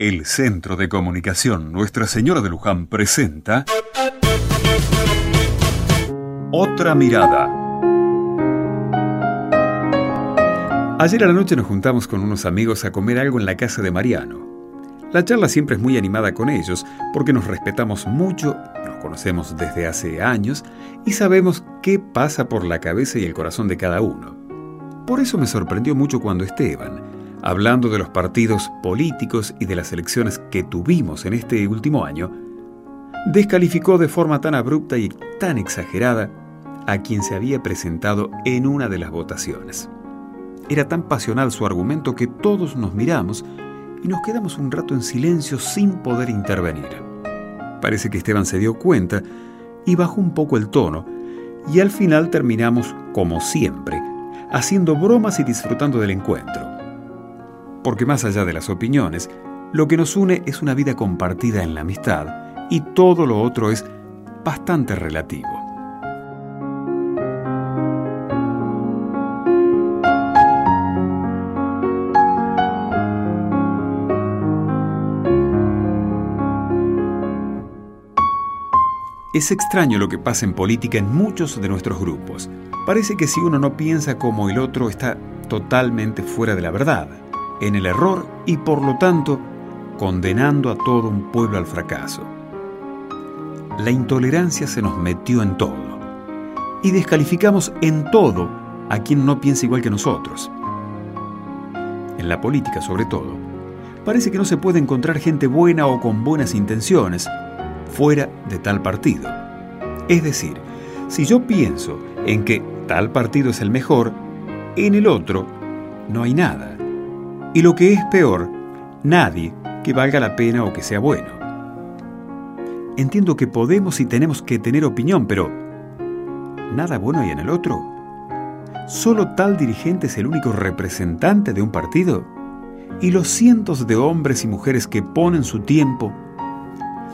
El Centro de Comunicación Nuestra Señora de Luján presenta Otra Mirada. Ayer a la noche nos juntamos con unos amigos a comer algo en la casa de Mariano. La charla siempre es muy animada con ellos porque nos respetamos mucho, nos conocemos desde hace años y sabemos qué pasa por la cabeza y el corazón de cada uno. Por eso me sorprendió mucho cuando Esteban, hablando de los partidos políticos y de las elecciones que tuvimos en este último año, descalificó de forma tan abrupta y tan exagerada a quien se había presentado en una de las votaciones. Era tan pasional su argumento que todos nos miramos y nos quedamos un rato en silencio sin poder intervenir. Parece que Esteban se dio cuenta y bajó un poco el tono, y al final terminamos, como siempre, haciendo bromas y disfrutando del encuentro porque más allá de las opiniones, lo que nos une es una vida compartida en la amistad y todo lo otro es bastante relativo. Es extraño lo que pasa en política en muchos de nuestros grupos. Parece que si uno no piensa como el otro está totalmente fuera de la verdad en el error y por lo tanto condenando a todo un pueblo al fracaso. La intolerancia se nos metió en todo y descalificamos en todo a quien no piensa igual que nosotros. En la política sobre todo, parece que no se puede encontrar gente buena o con buenas intenciones fuera de tal partido. Es decir, si yo pienso en que tal partido es el mejor, en el otro no hay nada. Y lo que es peor, nadie que valga la pena o que sea bueno. Entiendo que podemos y tenemos que tener opinión, pero ¿nada bueno hay en el otro? ¿Solo tal dirigente es el único representante de un partido? ¿Y los cientos de hombres y mujeres que ponen su tiempo,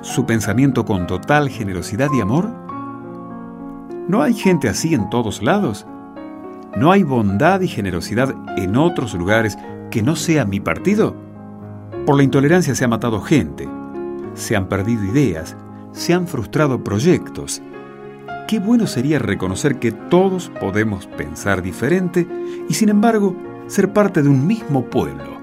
su pensamiento con total generosidad y amor? ¿No hay gente así en todos lados? ¿No hay bondad y generosidad en otros lugares que no sea mi partido? Por la intolerancia se ha matado gente, se han perdido ideas, se han frustrado proyectos. Qué bueno sería reconocer que todos podemos pensar diferente y sin embargo ser parte de un mismo pueblo.